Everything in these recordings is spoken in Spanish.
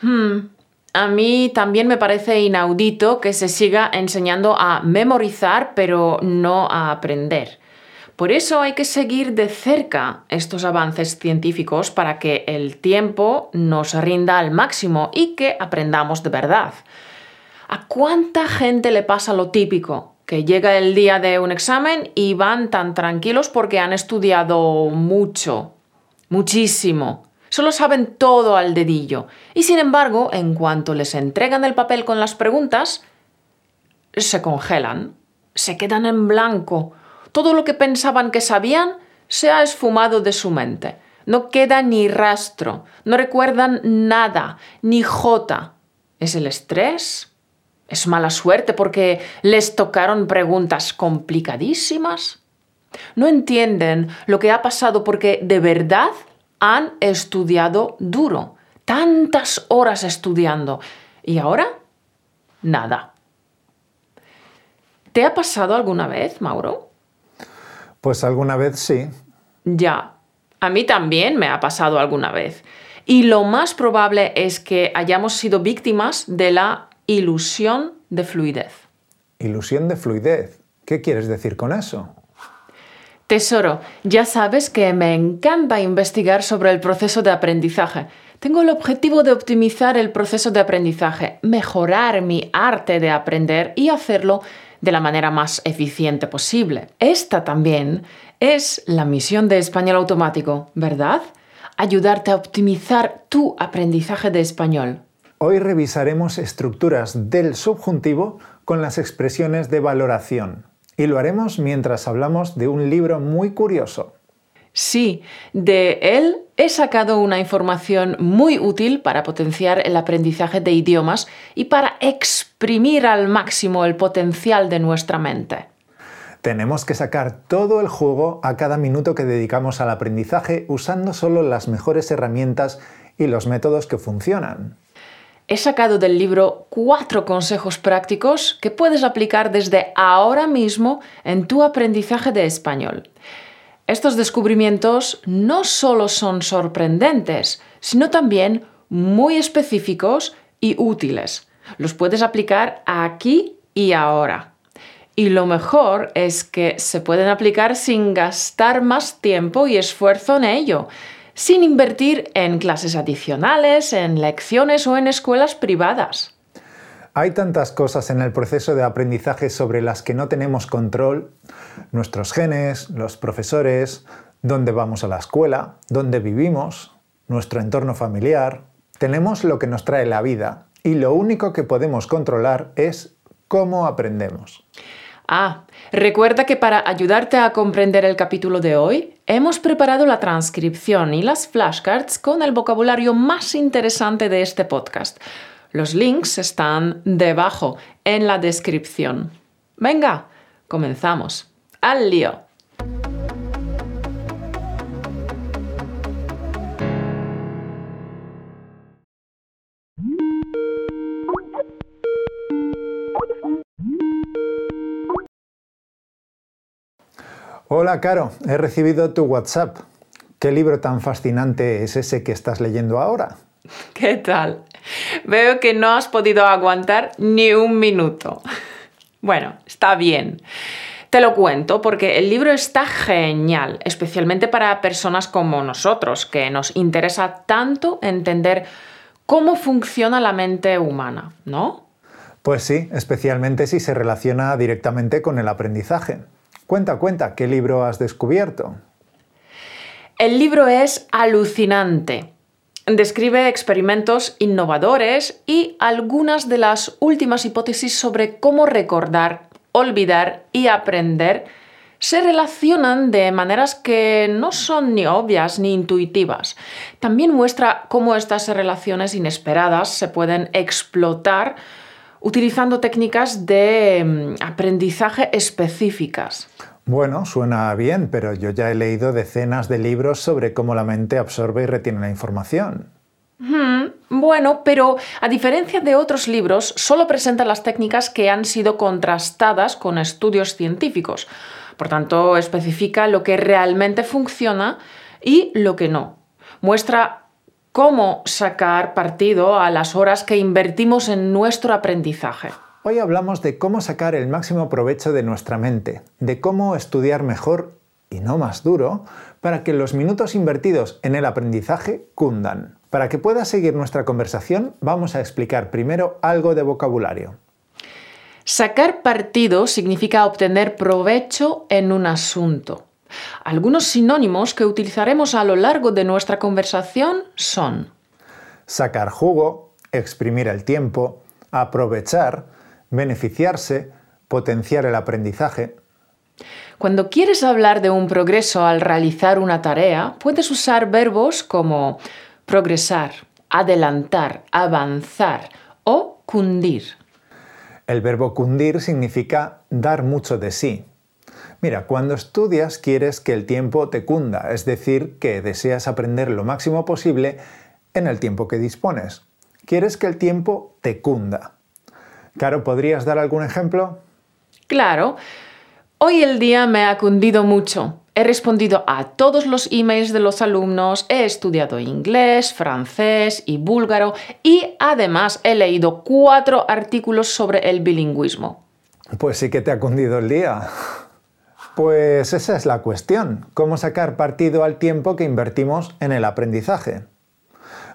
Hmm, a mí también me parece inaudito que se siga enseñando a memorizar pero no a aprender. Por eso hay que seguir de cerca estos avances científicos para que el tiempo nos rinda al máximo y que aprendamos de verdad. ¿A cuánta gente le pasa lo típico? Que llega el día de un examen y van tan tranquilos porque han estudiado mucho, muchísimo. Solo saben todo al dedillo. Y sin embargo, en cuanto les entregan el papel con las preguntas, se congelan, se quedan en blanco. Todo lo que pensaban que sabían se ha esfumado de su mente. No queda ni rastro, no recuerdan nada, ni jota. ¿Es el estrés? Es mala suerte porque les tocaron preguntas complicadísimas. No entienden lo que ha pasado porque de verdad han estudiado duro, tantas horas estudiando. ¿Y ahora? Nada. ¿Te ha pasado alguna vez, Mauro? Pues alguna vez sí. Ya, a mí también me ha pasado alguna vez. Y lo más probable es que hayamos sido víctimas de la ilusión de fluidez. Ilusión de fluidez. ¿Qué quieres decir con eso? Tesoro, ya sabes que me encanta investigar sobre el proceso de aprendizaje. Tengo el objetivo de optimizar el proceso de aprendizaje, mejorar mi arte de aprender y hacerlo de la manera más eficiente posible. Esta también es la misión de Español Automático, ¿verdad? Ayudarte a optimizar tu aprendizaje de español. Hoy revisaremos estructuras del subjuntivo con las expresiones de valoración. Y lo haremos mientras hablamos de un libro muy curioso. Sí, de él he sacado una información muy útil para potenciar el aprendizaje de idiomas y para exprimir al máximo el potencial de nuestra mente. Tenemos que sacar todo el juego a cada minuto que dedicamos al aprendizaje usando solo las mejores herramientas y los métodos que funcionan he sacado del libro cuatro consejos prácticos que puedes aplicar desde ahora mismo en tu aprendizaje de español. Estos descubrimientos no solo son sorprendentes, sino también muy específicos y útiles. Los puedes aplicar aquí y ahora. Y lo mejor es que se pueden aplicar sin gastar más tiempo y esfuerzo en ello sin invertir en clases adicionales, en lecciones o en escuelas privadas. Hay tantas cosas en el proceso de aprendizaje sobre las que no tenemos control. Nuestros genes, los profesores, dónde vamos a la escuela, dónde vivimos, nuestro entorno familiar. Tenemos lo que nos trae la vida y lo único que podemos controlar es cómo aprendemos. Ah, recuerda que para ayudarte a comprender el capítulo de hoy, hemos preparado la transcripción y las flashcards con el vocabulario más interesante de este podcast. Los links están debajo en la descripción. Venga, comenzamos. Al lío. Hola, Caro, he recibido tu WhatsApp. ¿Qué libro tan fascinante es ese que estás leyendo ahora? ¿Qué tal? Veo que no has podido aguantar ni un minuto. Bueno, está bien. Te lo cuento porque el libro está genial, especialmente para personas como nosotros, que nos interesa tanto entender cómo funciona la mente humana, ¿no? Pues sí, especialmente si se relaciona directamente con el aprendizaje. Cuenta, cuenta, ¿qué libro has descubierto? El libro es alucinante. Describe experimentos innovadores y algunas de las últimas hipótesis sobre cómo recordar, olvidar y aprender se relacionan de maneras que no son ni obvias ni intuitivas. También muestra cómo estas relaciones inesperadas se pueden explotar utilizando técnicas de mm, aprendizaje específicas. Bueno, suena bien, pero yo ya he leído decenas de libros sobre cómo la mente absorbe y retiene la información. bueno, pero a diferencia de otros libros, solo presenta las técnicas que han sido contrastadas con estudios científicos. Por tanto, especifica lo que realmente funciona y lo que no. Muestra cómo sacar partido a las horas que invertimos en nuestro aprendizaje. Hoy hablamos de cómo sacar el máximo provecho de nuestra mente, de cómo estudiar mejor y no más duro para que los minutos invertidos en el aprendizaje cundan. Para que puedas seguir nuestra conversación, vamos a explicar primero algo de vocabulario. Sacar partido significa obtener provecho en un asunto. Algunos sinónimos que utilizaremos a lo largo de nuestra conversación son sacar jugo, exprimir el tiempo, aprovechar, beneficiarse, potenciar el aprendizaje. Cuando quieres hablar de un progreso al realizar una tarea, puedes usar verbos como progresar, adelantar, avanzar o cundir. El verbo cundir significa dar mucho de sí. Mira, cuando estudias quieres que el tiempo te cunda, es decir, que deseas aprender lo máximo posible en el tiempo que dispones. Quieres que el tiempo te cunda. Caro, ¿podrías dar algún ejemplo? Claro. Hoy el día me ha cundido mucho. He respondido a todos los emails de los alumnos, he estudiado inglés, francés y búlgaro y además he leído cuatro artículos sobre el bilingüismo. Pues sí que te ha cundido el día. Pues esa es la cuestión, cómo sacar partido al tiempo que invertimos en el aprendizaje.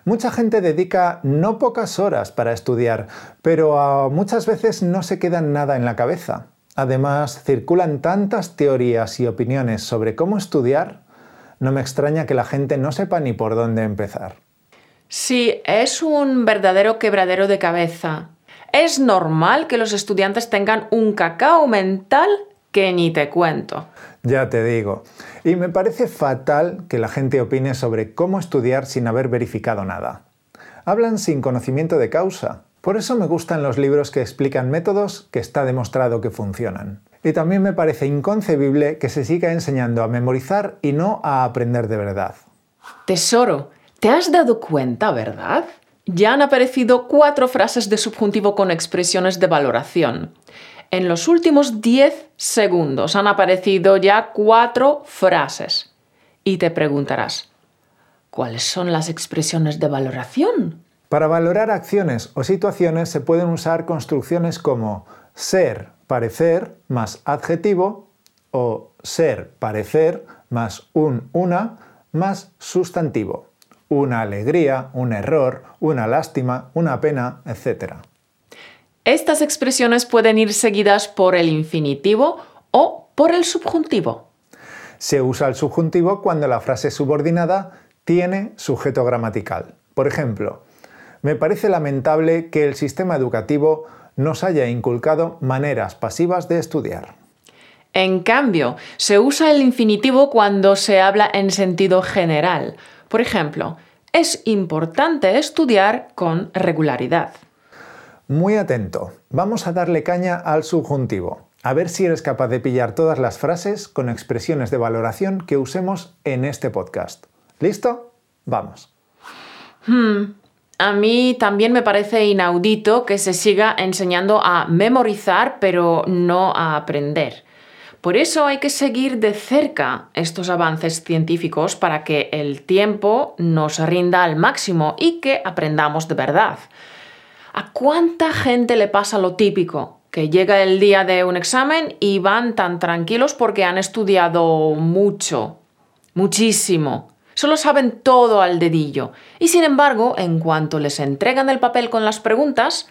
Mucha gente dedica no pocas horas para estudiar, pero muchas veces no se queda nada en la cabeza. Además, circulan tantas teorías y opiniones sobre cómo estudiar, no me extraña que la gente no sepa ni por dónde empezar. Sí, es un verdadero quebradero de cabeza. Es normal que los estudiantes tengan un cacao mental que ni te cuento. Ya te digo. Y me parece fatal que la gente opine sobre cómo estudiar sin haber verificado nada. Hablan sin conocimiento de causa. Por eso me gustan los libros que explican métodos que está demostrado que funcionan. Y también me parece inconcebible que se siga enseñando a memorizar y no a aprender de verdad. Tesoro, ¿te has dado cuenta, verdad? Ya han aparecido cuatro frases de subjuntivo con expresiones de valoración en los últimos 10 segundos han aparecido ya cuatro frases. Y te preguntarás, ¿cuáles son las expresiones de valoración? Para valorar acciones o situaciones se pueden usar construcciones como ser, parecer más adjetivo o ser, parecer más un, una más sustantivo. Una alegría, un error, una lástima, una pena, etc. Estas expresiones pueden ir seguidas por el infinitivo o por el subjuntivo. Se usa el subjuntivo cuando la frase subordinada tiene sujeto gramatical. Por ejemplo, me parece lamentable que el sistema educativo nos haya inculcado maneras pasivas de estudiar. En cambio, se usa el infinitivo cuando se habla en sentido general. Por ejemplo, es importante estudiar con regularidad. Muy atento, vamos a darle caña al subjuntivo, a ver si eres capaz de pillar todas las frases con expresiones de valoración que usemos en este podcast. ¿Listo? Vamos. Hmm, a mí también me parece inaudito que se siga enseñando a memorizar pero no a aprender. Por eso hay que seguir de cerca estos avances científicos para que el tiempo nos rinda al máximo y que aprendamos de verdad. ¿A cuánta gente le pasa lo típico? Que llega el día de un examen y van tan tranquilos porque han estudiado mucho, muchísimo. Solo saben todo al dedillo. Y sin embargo, en cuanto les entregan el papel con las preguntas,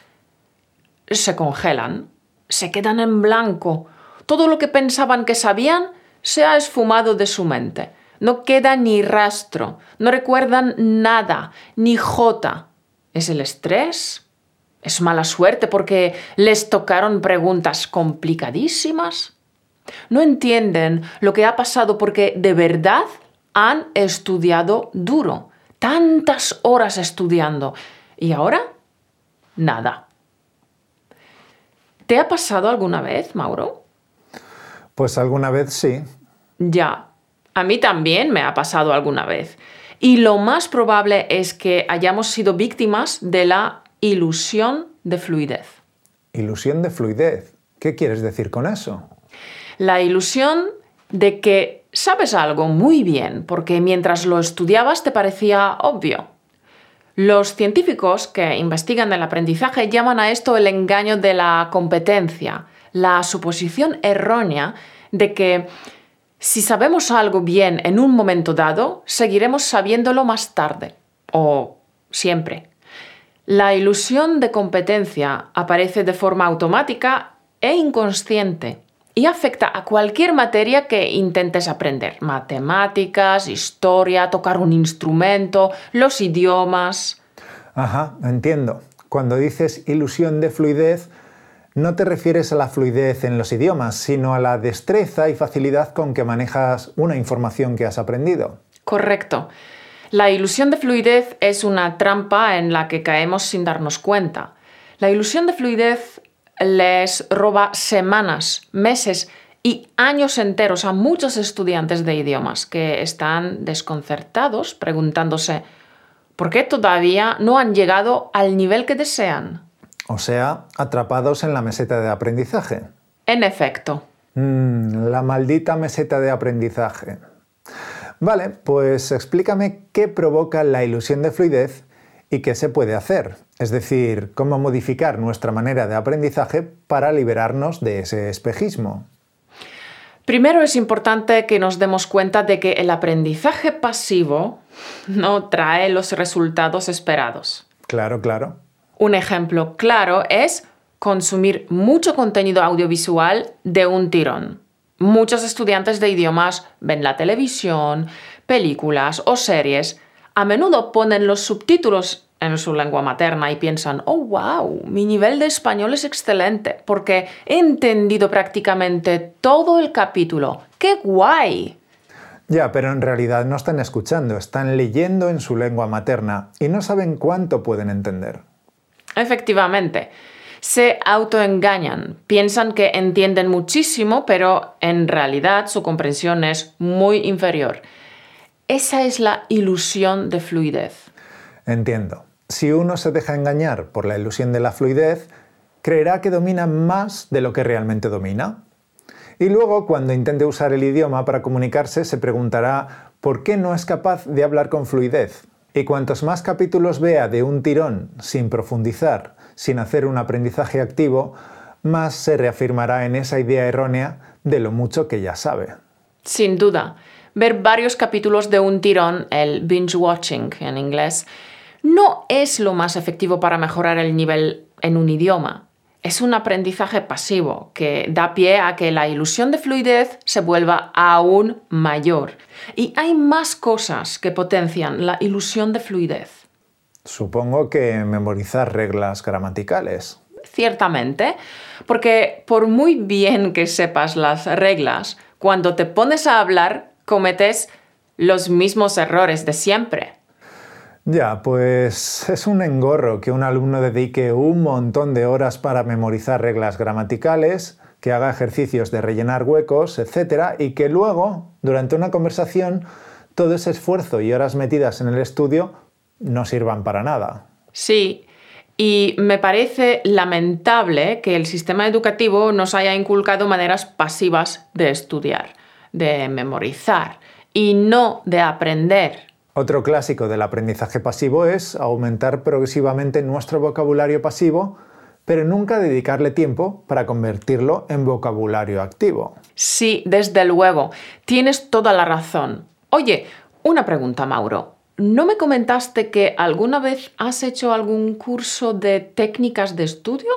se congelan, se quedan en blanco. Todo lo que pensaban que sabían se ha esfumado de su mente. No queda ni rastro, no recuerdan nada, ni jota. ¿Es el estrés? Es mala suerte porque les tocaron preguntas complicadísimas. No entienden lo que ha pasado porque de verdad han estudiado duro, tantas horas estudiando. ¿Y ahora? Nada. ¿Te ha pasado alguna vez, Mauro? Pues alguna vez sí. Ya, a mí también me ha pasado alguna vez. Y lo más probable es que hayamos sido víctimas de la ilusión de fluidez. Ilusión de fluidez. ¿Qué quieres decir con eso? La ilusión de que sabes algo muy bien porque mientras lo estudiabas te parecía obvio. Los científicos que investigan el aprendizaje llaman a esto el engaño de la competencia, la suposición errónea de que si sabemos algo bien en un momento dado, seguiremos sabiéndolo más tarde o siempre. La ilusión de competencia aparece de forma automática e inconsciente y afecta a cualquier materia que intentes aprender. Matemáticas, historia, tocar un instrumento, los idiomas. Ajá, entiendo. Cuando dices ilusión de fluidez, no te refieres a la fluidez en los idiomas, sino a la destreza y facilidad con que manejas una información que has aprendido. Correcto. La ilusión de fluidez es una trampa en la que caemos sin darnos cuenta. La ilusión de fluidez les roba semanas, meses y años enteros a muchos estudiantes de idiomas que están desconcertados preguntándose ¿por qué todavía no han llegado al nivel que desean? O sea, atrapados en la meseta de aprendizaje. En efecto. Mm, la maldita meseta de aprendizaje. Vale, pues explícame qué provoca la ilusión de fluidez y qué se puede hacer, es decir, cómo modificar nuestra manera de aprendizaje para liberarnos de ese espejismo. Primero es importante que nos demos cuenta de que el aprendizaje pasivo no trae los resultados esperados. Claro, claro. Un ejemplo claro es consumir mucho contenido audiovisual de un tirón. Muchos estudiantes de idiomas ven la televisión, películas o series a menudo ponen los subtítulos en su lengua materna y piensan, oh, wow, mi nivel de español es excelente porque he entendido prácticamente todo el capítulo. ¡Qué guay! Ya, pero en realidad no están escuchando, están leyendo en su lengua materna y no saben cuánto pueden entender. Efectivamente, se autoengañan, piensan que entienden muchísimo, pero en realidad su comprensión es muy inferior. Esa es la ilusión de fluidez. Entiendo. Si uno se deja engañar por la ilusión de la fluidez, creerá que domina más de lo que realmente domina. Y luego, cuando intente usar el idioma para comunicarse, se preguntará por qué no es capaz de hablar con fluidez. Y cuantos más capítulos vea de un tirón, sin profundizar, sin hacer un aprendizaje activo, más se reafirmará en esa idea errónea de lo mucho que ya sabe. Sin duda ver varios capítulos de un tirón, el binge watching en inglés, no es lo más efectivo para mejorar el nivel en un idioma. Es un aprendizaje pasivo que da pie a que la ilusión de fluidez se vuelva aún mayor. Y hay más cosas que potencian la ilusión de fluidez. Supongo que memorizar reglas gramaticales. Ciertamente, porque por muy bien que sepas las reglas, cuando te pones a hablar cometes los mismos errores de siempre. Ya, pues es un engorro que un alumno dedique un montón de horas para memorizar reglas gramaticales, que haga ejercicios de rellenar huecos, etc. y que luego, durante una conversación, todo ese esfuerzo y horas metidas en el estudio no sirvan para nada. Sí, y me parece lamentable que el sistema educativo nos haya inculcado maneras pasivas de estudiar de memorizar y no de aprender. Otro clásico del aprendizaje pasivo es aumentar progresivamente nuestro vocabulario pasivo, pero nunca dedicarle tiempo para convertirlo en vocabulario activo. Sí, desde luego. Tienes toda la razón. Oye, una pregunta, Mauro. ¿No me comentaste que alguna vez has hecho algún curso de técnicas de estudio?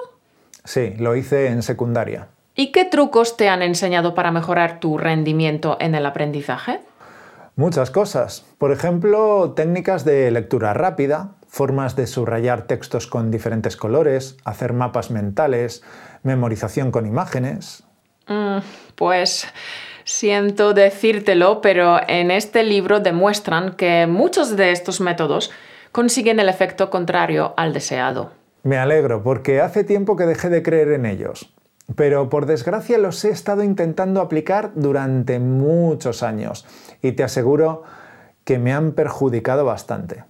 Sí, lo hice en secundaria. ¿Y qué trucos te han enseñado para mejorar tu rendimiento en el aprendizaje? Muchas cosas. Por ejemplo, técnicas de lectura rápida, formas de subrayar textos con diferentes colores, hacer mapas mentales, memorización con imágenes. Mm, pues siento decírtelo, pero en este libro demuestran que muchos de estos métodos consiguen el efecto contrario al deseado. Me alegro, porque hace tiempo que dejé de creer en ellos pero por desgracia los he estado intentando aplicar durante muchos años y te aseguro que me han perjudicado bastante.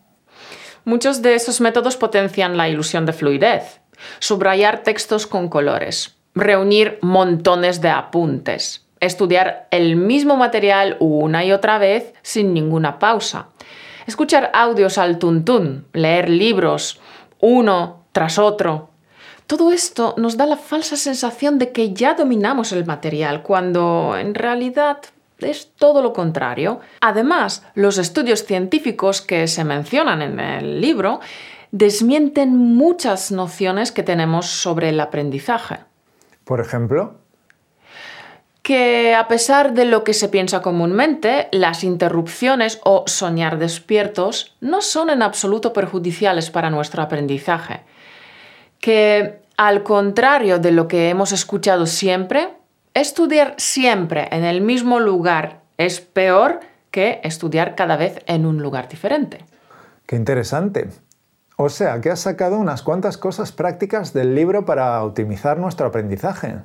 Muchos de esos métodos potencian la ilusión de fluidez. Subrayar textos con colores, reunir montones de apuntes, estudiar el mismo material una y otra vez sin ninguna pausa, escuchar audios al tuntún, leer libros, uno tras otro. Todo esto nos da la falsa sensación de que ya dominamos el material, cuando en realidad es todo lo contrario. Además, los estudios científicos que se mencionan en el libro desmienten muchas nociones que tenemos sobre el aprendizaje. Por ejemplo, que a pesar de lo que se piensa comúnmente, las interrupciones o soñar despiertos no son en absoluto perjudiciales para nuestro aprendizaje. Que al contrario de lo que hemos escuchado siempre, estudiar siempre en el mismo lugar es peor que estudiar cada vez en un lugar diferente. Qué interesante. O sea, que has sacado unas cuantas cosas prácticas del libro para optimizar nuestro aprendizaje.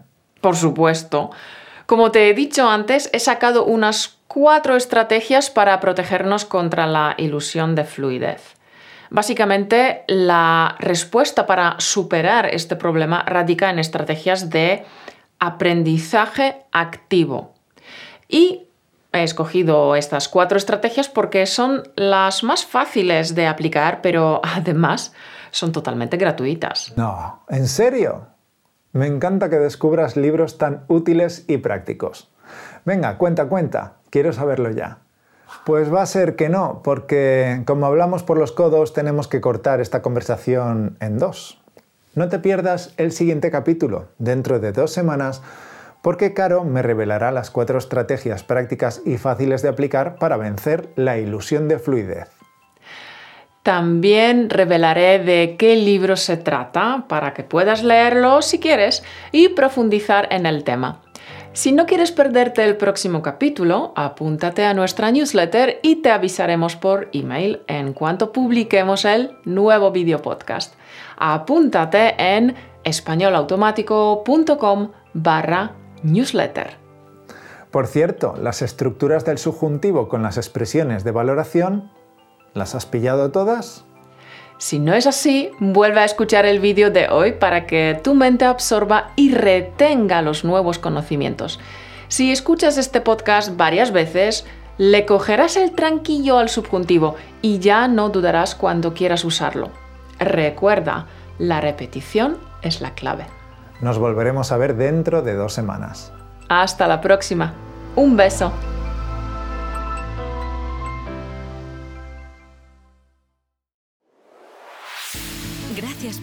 Por supuesto. Como te he dicho antes, he sacado unas cuatro estrategias para protegernos contra la ilusión de fluidez. Básicamente, la respuesta para superar este problema radica en estrategias de aprendizaje activo. Y He escogido estas cuatro estrategias porque son las más fáciles de aplicar, pero además son totalmente gratuitas. No, ¿en serio? Me encanta que descubras libros tan útiles y prácticos. Venga, cuenta, cuenta. Quiero saberlo ya. Pues va a ser que no, porque como hablamos por los codos, tenemos que cortar esta conversación en dos. No te pierdas el siguiente capítulo. Dentro de dos semanas porque Caro me revelará las cuatro estrategias prácticas y fáciles de aplicar para vencer la ilusión de fluidez. También revelaré de qué libro se trata para que puedas leerlo si quieres y profundizar en el tema. Si no quieres perderte el próximo capítulo, apúntate a nuestra newsletter y te avisaremos por email en cuanto publiquemos el nuevo video podcast. Apúntate en españolautomático.com barra newsletter. Por cierto, las estructuras del subjuntivo con las expresiones de valoración, ¿las has pillado todas? Si no es así, vuelve a escuchar el vídeo de hoy para que tu mente absorba y retenga los nuevos conocimientos. Si escuchas este podcast varias veces, le cogerás el tranquillo al subjuntivo y ya no dudarás cuando quieras usarlo. Recuerda, la repetición es la clave. Nos volveremos a ver dentro de dos semanas. Hasta la próxima. Un beso.